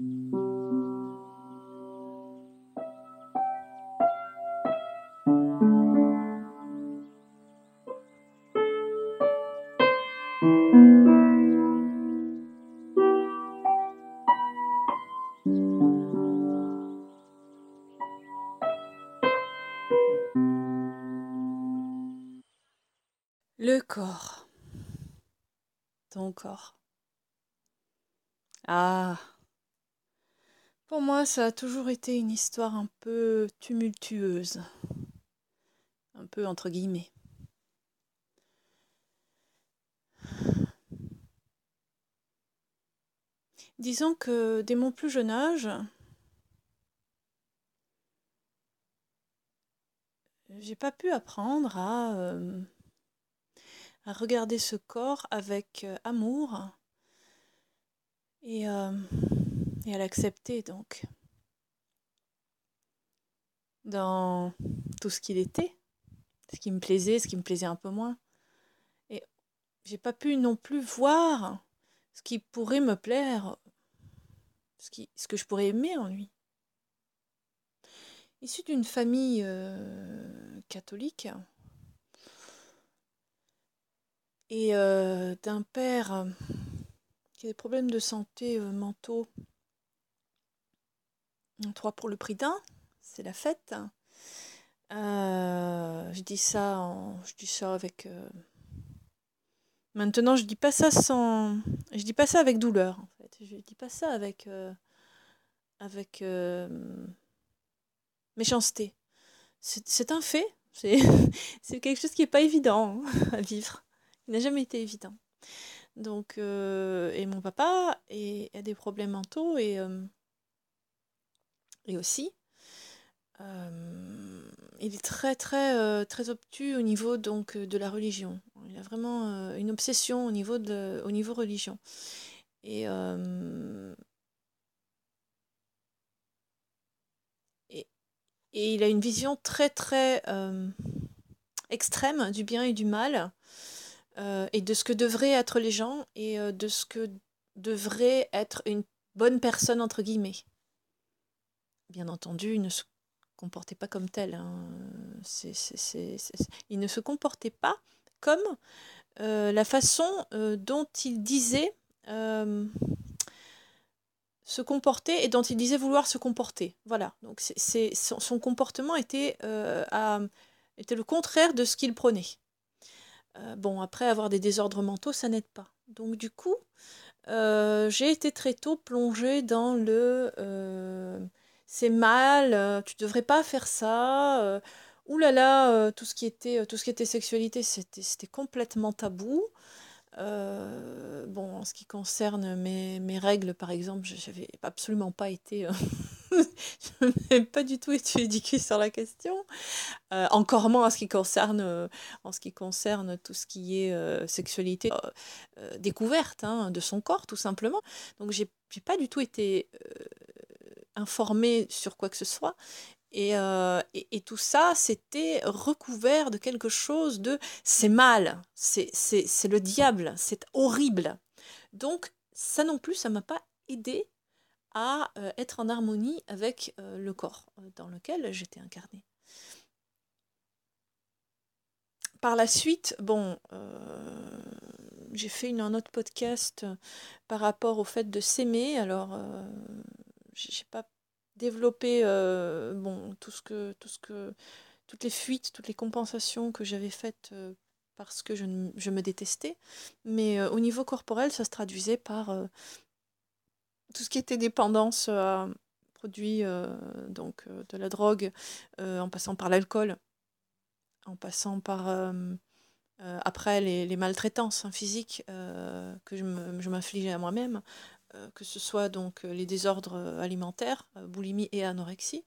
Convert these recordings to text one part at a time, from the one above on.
Le corps. Ton corps. Ah. Pour moi, ça a toujours été une histoire un peu tumultueuse. Un peu entre guillemets. Disons que dès mon plus jeune âge, j'ai pas pu apprendre à euh, à regarder ce corps avec euh, amour et, euh, et à l'accepter donc dans tout ce qu'il était, ce qui me plaisait, ce qui me plaisait un peu moins. Et j'ai pas pu non plus voir ce qui pourrait me plaire, ce, qui, ce que je pourrais aimer en lui. Issu d'une famille euh, catholique, et euh, d'un père euh, qui a des problèmes de santé mentaux. Trois pour le prix d'un, c'est la fête. je dis ça, en, je dis ça avec. Maintenant, je dis pas ça sans, je dis pas ça avec douleur en fait. Je dis pas ça avec avec méchanceté. C'est un fait. C'est quelque chose qui est pas évident hein, à vivre. Il n'a jamais été évident. Donc, euh, et mon papa a des problèmes mentaux et, euh, et aussi, euh, il est très très très obtus au niveau donc de la religion. Il a vraiment une obsession au niveau de au niveau religion. Et, et, il a une vision très très extrême du bien et du mal. Euh, et de ce que devraient être les gens et euh, de ce que devrait être une bonne personne, entre guillemets. Bien entendu, il ne se comportait pas comme tel. Hein. Il ne se comportait pas comme euh, la façon dont il disait se comporter et dont il disait vouloir se comporter. Voilà. Donc son, comportement était, était le contraire de ce qu'il prenait. Euh, bon, après, avoir des désordres mentaux, ça n'aide pas. Donc, du coup, euh, j'ai été très tôt plongée dans le euh, c'est mal, tu devrais pas faire ça. Ouh là là, tout ce qui était, tout ce qui était sexualité, c'était complètement tabou. Euh, bon, en ce qui concerne mes, mes règles, par exemple, je n'avais absolument pas été. Euh, je n'avais pas du tout été éduquée sur la question. Euh, encore moins en ce qui concerne, en ce qui concerne tout ce qui est sexualité découverte hein, de son corps, tout simplement. Donc, j'ai pas du tout été informée sur quoi que ce soit. Euh, et, et, tout ça, c'était recouvert de quelque chose de c'est mal, c'est le diable, c'est horrible. Donc, ça non plus, ça m'a pas aidé à euh, être en harmonie avec euh, le corps dans lequel j'étais incarnée. Par la suite, bon, j'ai fait une, un autre podcast par rapport au fait de s'aimer. Alors, j'ai pas développer euh, bon, tout ce que, tout ce que, toutes les fuites, toutes les compensations que j'avais faites euh, parce que je, je, me détestais. Mais euh, au niveau corporel, ça se traduisait par tout ce qui était dépendance à produits, donc de la drogue, en passant par l'alcool, en passant par après les, les, maltraitances hein, physiques que je m'infligeais à moi-même, que ce soit donc euh, les désordres euh, alimentaires, boulimie et anorexie,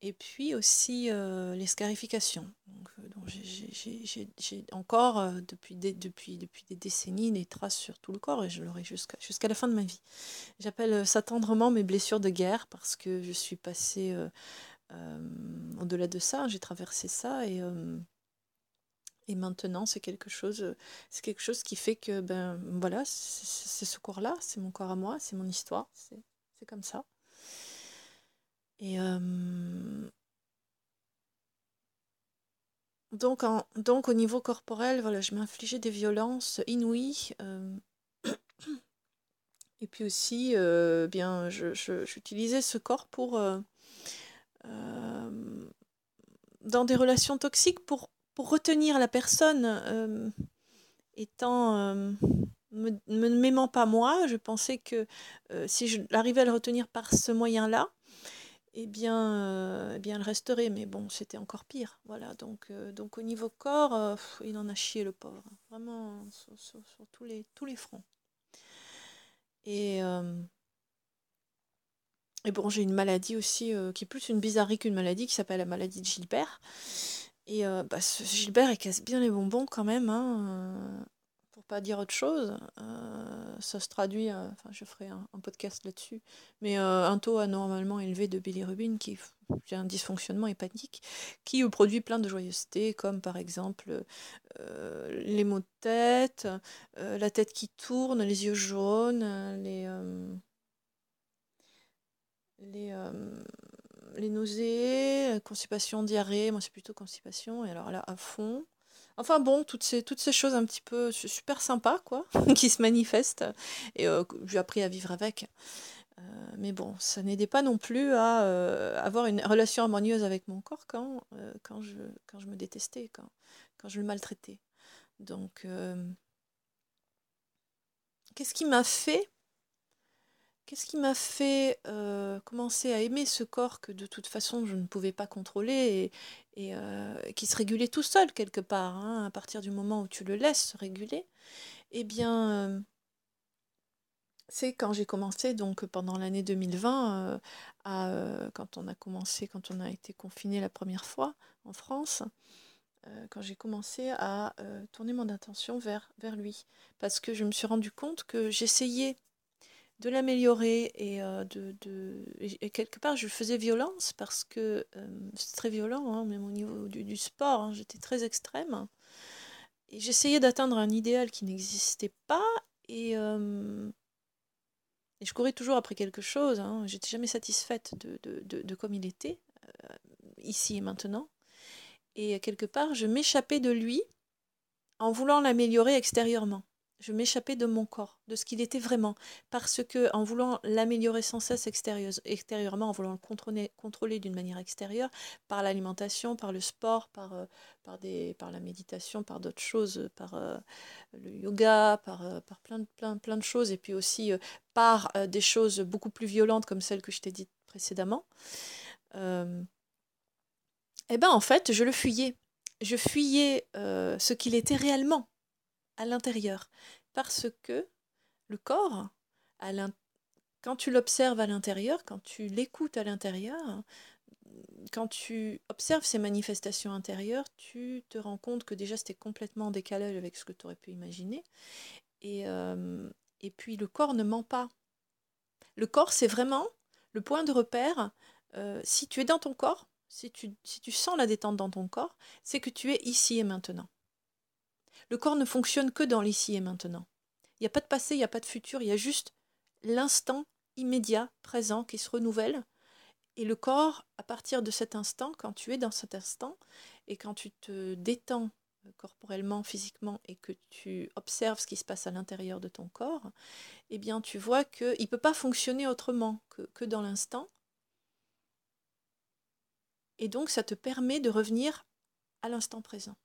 et puis aussi les scarifications. Donc, j'ai encore depuis des, depuis, depuis des décennies des traces sur tout le corps et je l'aurai jusqu'à jusqu'à la fin de ma vie. J'appelle ça tendrement mes blessures de guerre parce que je suis passée au-delà de ça, j'ai traversé ça et Et maintenant, c'est quelque chose, c'est quelque chose qui fait que, ben voilà, c'est ce corps-là, c'est mon corps à moi, c'est mon histoire, c'est comme ça. Et donc, donc, au niveau corporel, voilà, je m'infligeais des violences inouïes. et puis aussi, bien, j'utilisais ce corps pour, dans des relations toxiques pour pour retenir la personne euh, étant euh, ne m'aimant pas moi, je pensais que euh, si j'arrivais à le retenir par ce moyen-là, eh bien, eh bien, elle resterait. Mais bon, c'était encore pire. Voilà. Donc, donc au niveau corps, il en a chié le pauvre. Vraiment sur, tous, les, tous les fronts. Et, et bon, j'ai une maladie aussi qui est plus une bizarrerie qu'une maladie qui s'appelle la maladie de Gilbert. Et euh, bah, Gilbert, il casse bien les bonbons quand même, hein, euh, pour pas dire autre chose. Euh, ça se traduit, enfin je ferai un, podcast là-dessus, mais un taux anormalement élevé de bilirubine qui a un dysfonctionnement hépatique, qui produit plein de joyeuseté, comme par exemple les maux de tête, la tête qui tourne, les yeux jaunes, les... les les nausées, constipation, diarrhée, moi c'est plutôt constipation, et alors là à fond. Enfin bon, toutes ces, choses un petit peu super sympas, quoi, qui se manifestent, et euh, j'ai appris à vivre avec. Euh, mais bon, ça n'aidait pas non plus à euh, avoir une relation harmonieuse avec mon corps quand, quand, je, quand je me détestais, quand, quand je le maltraitais. Donc, qu'est-ce qui m'a fait Qu'est-ce qui m'a fait euh, commencer à aimer ce corps que de toute façon je ne pouvais pas contrôler et, euh, qui se régulait tout seul quelque part, hein, à partir du moment où tu le laisses se réguler? Eh bien, euh, c'est quand j'ai commencé, donc pendant l'année 2020, à, quand on a commencé, quand on a été confiné la première fois en France, quand j'ai commencé à tourner mon attention vers, vers lui. Parce que je me suis rendu compte que j'essayais de l'améliorer et euh, de, de et quelque part je faisais violence parce que euh, c'est très violent hein, même au niveau du, sport hein, j'étais très extrême. Et j'essayais d'atteindre un idéal qui n'existait pas et, euh, et je courais toujours après quelque chose hein, j'étais jamais satisfaite de, de, de, comme il était ici et maintenant. Et quelque part je m'échappais de lui en voulant l'améliorer extérieurement je m'échappais de mon corps, de ce qu'il était vraiment, parce que en voulant l'améliorer sans cesse extérieurement, en voulant le contrôler, d'une manière extérieure, par l'alimentation, par le sport, par, euh, par, par la méditation, par d'autres choses, par euh, le yoga, par, euh, par plein, de, plein, plein de choses, et puis aussi par des choses beaucoup plus violentes comme celles que je t'ai dites précédemment, eh ben en fait, je le fuyais. Je fuyais ce qu'il était réellement à l'intérieur. Parce que le corps, quand tu l'observes à l'intérieur, quand tu l'écoutes à l'intérieur, quand tu observes ces manifestations intérieures, tu te rends compte que déjà c'était complètement en décalage avec ce que tu aurais pu imaginer. Et, euh, et puis le corps ne ment pas. Le corps, c'est vraiment le point de repère. Euh, si tu es dans ton corps, si tu sens la détente dans ton corps, c'est que tu es ici et maintenant. Le corps ne fonctionne que dans l'ici et maintenant. Il n'y a pas de passé, il n'y a pas de futur, il y a juste l'instant immédiat, présent, qui se renouvelle. Et le corps, à partir de cet instant, quand tu es dans cet instant, et quand tu te détends corporellement, physiquement, et que tu observes ce qui se passe à l'intérieur de ton corps, eh bien tu vois qu'il ne peut pas fonctionner autrement que dans l'instant. Et donc ça te permet de revenir à l'instant présent.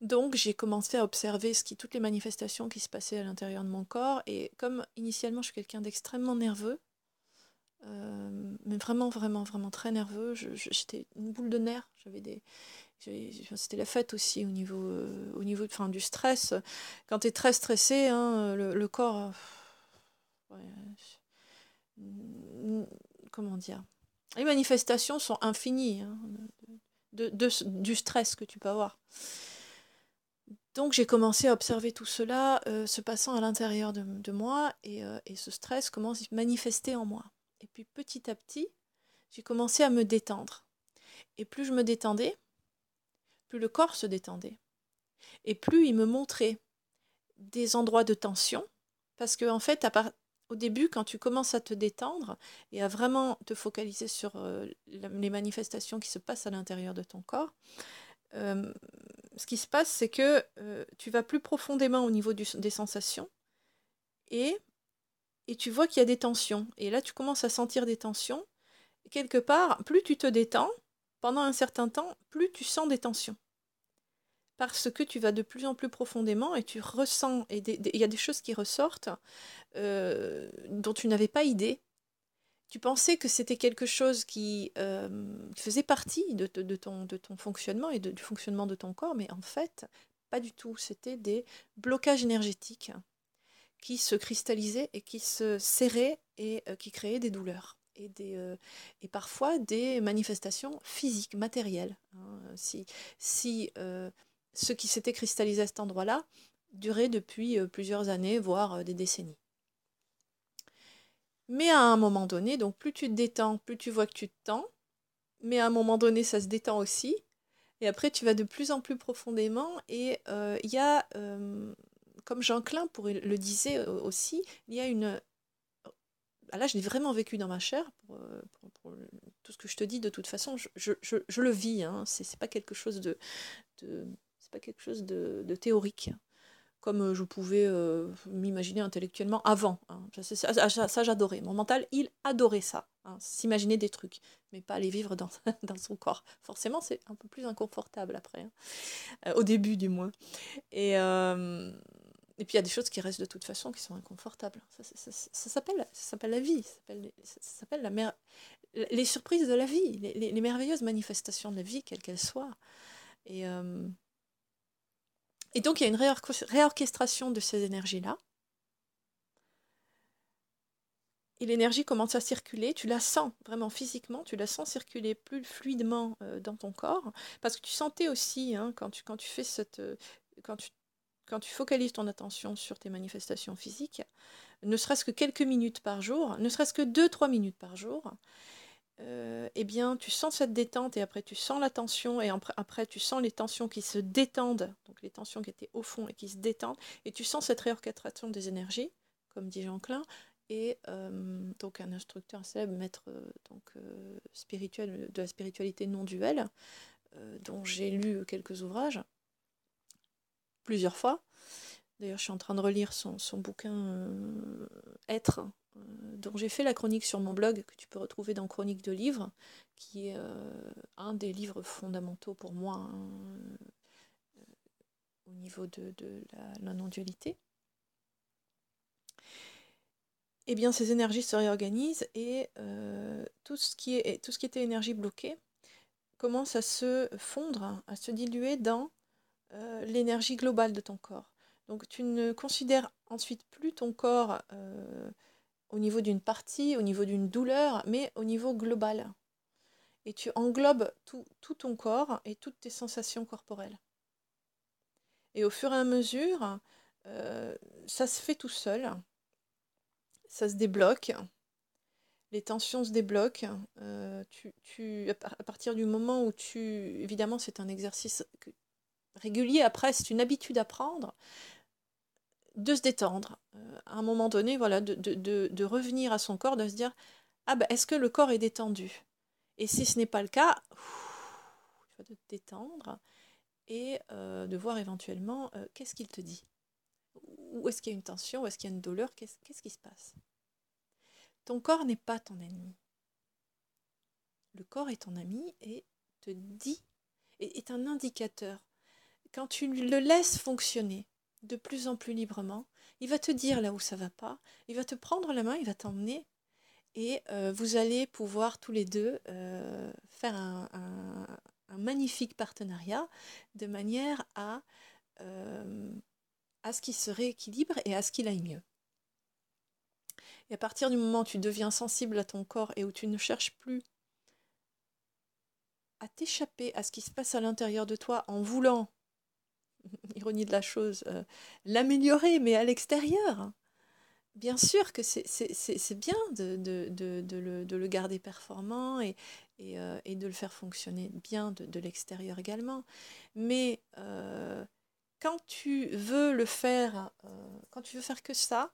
Donc j'ai commencé à observer toutes les manifestations qui se passaient à l'intérieur de mon corps. Et comme initialement je suis quelqu'un d'extrêmement nerveux, euh, mais vraiment, vraiment, vraiment très nerveux, j'étais une boule de nerfs. J'avais des, c'était la fête aussi au niveau, euh, au niveau enfin, du stress. Quand tu es très stressé, hein, le, corps. Euh, comment dire? Les manifestations sont infinies hein, de, du stress que tu peux avoir. Donc j'ai commencé à observer tout cela euh, se passant à l'intérieur de, moi euh, et, ce stress commence à se manifester en moi. Et puis petit à petit, j'ai commencé à me détendre. Et plus je me détendais, plus le corps se détendait. Et plus il me montrait des endroits de tension, parce que en fait, au début, quand tu commences à te détendre et à vraiment te focaliser sur euh, les manifestations qui se passent à l'intérieur de ton corps, euh, ce qui se passe, c'est que euh, tu vas plus profondément au niveau des sensations et, et tu vois qu'il y a des tensions. Et là, tu commences à sentir des tensions. quelque part, plus tu te détends, pendant un certain temps, plus tu sens des tensions parce que tu vas de plus en plus profondément et tu ressens, et il y a des choses qui ressortent euh, dont tu n'avais pas idée. Tu pensais que c'était quelque chose qui euh, faisait partie de, ton, fonctionnement et du fonctionnement de ton corps, mais en fait, pas du tout. C'était des blocages énergétiques qui se cristallisaient et qui se serraient et euh, qui créaient des douleurs. Et, des, et parfois des manifestations physiques, matérielles. Hein. Si, ce qui s'était cristallisé à cet endroit-là durait depuis euh, plusieurs années, voire euh, des décennies. Mais à un moment donné, donc plus tu te détends, plus tu vois que tu te tends, mais à un moment donné, ça se détend aussi. Et après, tu vas de plus en plus profondément. Et euh, il y a, comme Jean Klein le disait aussi, il y a une... Ah, là, je l'ai vraiment vécu dans ma chair. Pour, tout ce que je te dis, de toute façon, je, le vis. Hein. C'est pas quelque chose de, théorique, comme euh, je pouvais euh, m'imaginer intellectuellement avant. Hein. Ça, j'adorais. Mon mental, il adorait ça, hein, s'imaginer des trucs, mais pas aller vivre dans, dans son corps. Forcément, c'est un peu plus inconfortable après, hein. euh, au début du moins. Et, et puis il y a des choses qui restent de toute façon qui sont inconfortables. Ça, s'appelle la vie, ça s'appelle la mer les surprises de la vie, les, les, merveilleuses manifestations de la vie, quelles qu'elles soient. Et, et donc il y a une réorchestration de ces énergies-là. Et l'énergie commence à circuler, tu la sens vraiment physiquement, tu la sens circuler plus fluidement euh, dans ton corps, parce que tu sentais aussi, hein, quand, tu, quand fais cette... Euh, quand tu, quand tu focalises ton attention sur tes manifestations physiques, ne serait-ce que quelques minutes par jour, ne serait-ce que 2-3 minutes par jour, euh, eh bien, tu sens cette détente et après tu sens la tension et après, tu sens les tensions qui se détendent, donc les tensions qui étaient au fond et qui se détendent, et tu sens cette réorchestration des énergies, comme dit Jean Klein, et euh, donc un instructeur célèbre, maître euh, donc, spirituel de la spiritualité non duelle, dont j'ai lu quelques ouvrages, plusieurs fois. D'ailleurs, je suis en train de relire son, son bouquin Être, dont j'ai fait la chronique sur mon blog, que tu peux retrouver dans Chronique de livres, qui est euh, un des livres fondamentaux pour moi hein, euh, au niveau de, la, non-dualité. Eh bien, ces énergies se réorganisent et tout, ce qui est, tout ce qui était énergie bloquée commence à se fondre, à se diluer dans l'énergie globale de ton corps. Donc tu ne considères ensuite plus ton corps au niveau d'une partie, au niveau d'une douleur, mais au niveau global. Et tu englobes tout, ton corps et toutes tes sensations corporelles. Et au fur et à mesure, euh, ça se fait tout seul, ça se débloque, les tensions se débloquent. Euh, tu, à partir du moment où tu... Évidemment, c'est un exercice régulier, après, c'est une habitude à prendre de se détendre. Euh, à un moment donné, voilà, de, revenir à son corps, de se dire Ah ben, est-ce que le corps est détendu? Et si ce n'est pas le cas, il faut te détendre et euh, de voir éventuellement euh, qu'est-ce qu'il te dit? Où est-ce qu'il y a une tension? Où est-ce qu'il y a une douleur? Qu'est-ce qui se passe? Ton corps n'est pas ton ennemi. Le corps est ton ami et te dit, est un indicateur. Quand tu le laisses fonctionner, de plus en plus librement. Il va te dire là où ça va pas. Il va te prendre la main, il va t'emmener. Et euh, vous allez pouvoir tous les deux euh, faire un, magnifique partenariat de manière à, euh, à ce qu'il se rééquilibre et à ce qu'il aille mieux. Et à partir du moment où tu deviens sensible à ton corps et où tu ne cherches plus à t'échapper à ce qui se passe à l'intérieur de toi en voulant ironie de la chose, euh, l'améliorer, mais à l'extérieur. Bien sûr que c'est bien de, de, de, le, de, le, garder performant et, et, et, de le faire fonctionner bien de, de l'extérieur également. Mais quand tu veux le faire, quand tu veux faire que ça,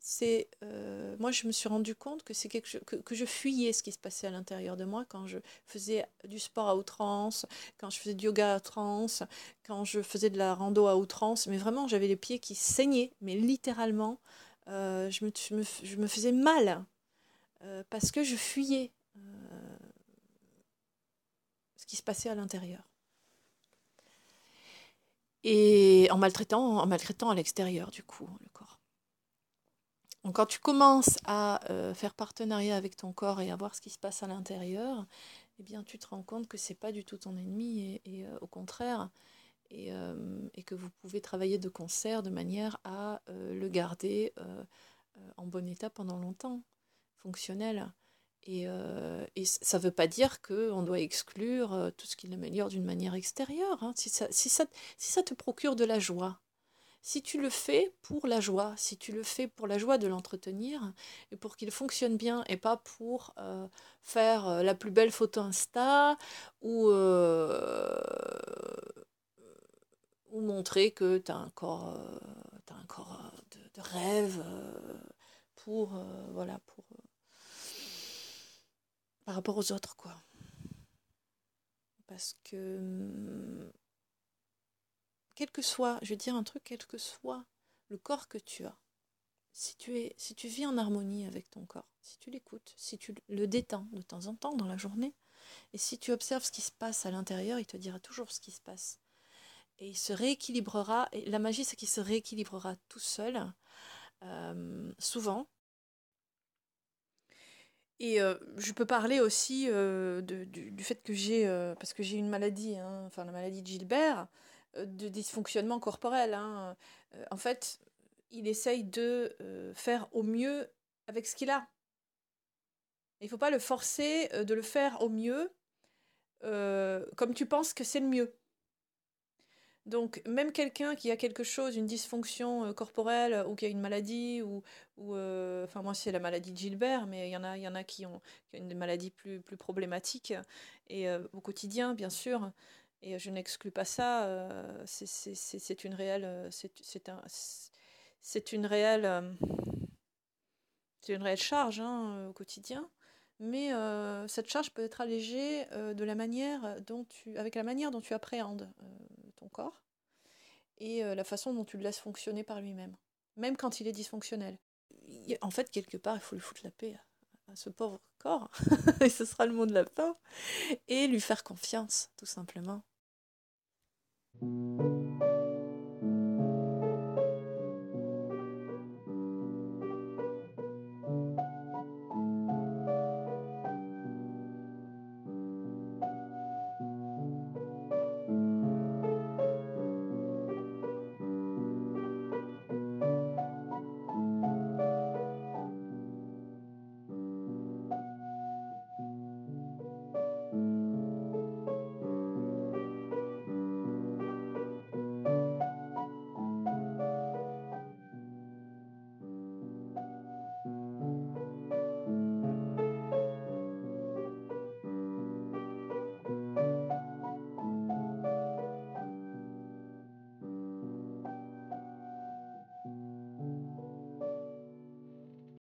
c'est euh, moi je me suis rendu compte que c'est quelque que, que, je fuyais ce qui se passait à l'intérieur de moi quand je faisais du sport à outrance, quand je faisais du yoga à outrance, quand je faisais de la rando à outrance, mais vraiment j'avais les pieds qui saignaient, mais littéralement euh, je, me, je, me, faisais mal euh, parce que je fuyais ce qui se passait à l'intérieur. Et en maltraitant, en maltraitant à l'extérieur du coup le. Quand tu commences à euh, faire partenariat avec ton corps et à voir ce qui se passe à l'intérieur, eh bien tu te rends compte que c'est pas du tout ton ennemi et, euh, au contraire et, euh, et, que vous pouvez travailler de concert de manière à le garder en bon état pendant longtemps, fonctionnel. Et, ça ne veut pas dire qu'on doit exclure tout ce qui l'améliore d'une manière extérieure. Hein. Si ça te procure de la joie, si tu le fais pour la joie, si tu le fais pour la joie de l'entretenir et pour qu'il fonctionne bien et pas pour euh, faire euh, la plus belle photo Insta ou, euh, montrer que tu as un corps, as un corps de, de rêve pour, voilà, pour, par rapport aux autres, quoi. Parce que hum, quel que soit, je vais dire un truc, quel que soit le corps que tu as, si tu, es, si tu vis en harmonie avec ton corps, si tu l'écoutes, si tu le détends de temps en temps dans la journée, et si tu observes ce qui se passe à l'intérieur, il te dira toujours ce qui se passe. Et il se rééquilibrera, et la magie c'est qu'il se rééquilibrera tout seul, euh, souvent. Et euh, je peux parler aussi euh, du, fait que j'ai, parce que j'ai une maladie, hein, enfin la maladie de Gilbert, de dysfonctionnement corporel. Hein. Euh, en fait, il essaye de euh, faire au mieux avec ce qu'il a. Il ne faut pas le forcer de le faire au mieux comme tu penses que c'est le mieux. Donc, même quelqu'un qui a quelque chose, une dysfonction corporelle ou qui a une maladie, ou, enfin, moi, c'est la maladie de Gilbert, mais il y en a, y en a qui ont, qui ont une maladie plus, plus problématique, et au quotidien, bien sûr. Et je n'exclus pas ça. Euh, c'est une réelle. Euh, c'est un, une réelle. Euh, c'est une réelle charge hein, au quotidien. Mais cette charge peut être allégée de la manière dont tu, avec la manière dont tu appréhendes ton corps et la façon dont tu le laisses fonctionner par lui-même, même quand il est dysfonctionnel. En fait, quelque part, il faut lui foutre la paix ce pauvre corps, et ce sera le mot de la fin, et lui faire confiance, tout simplement.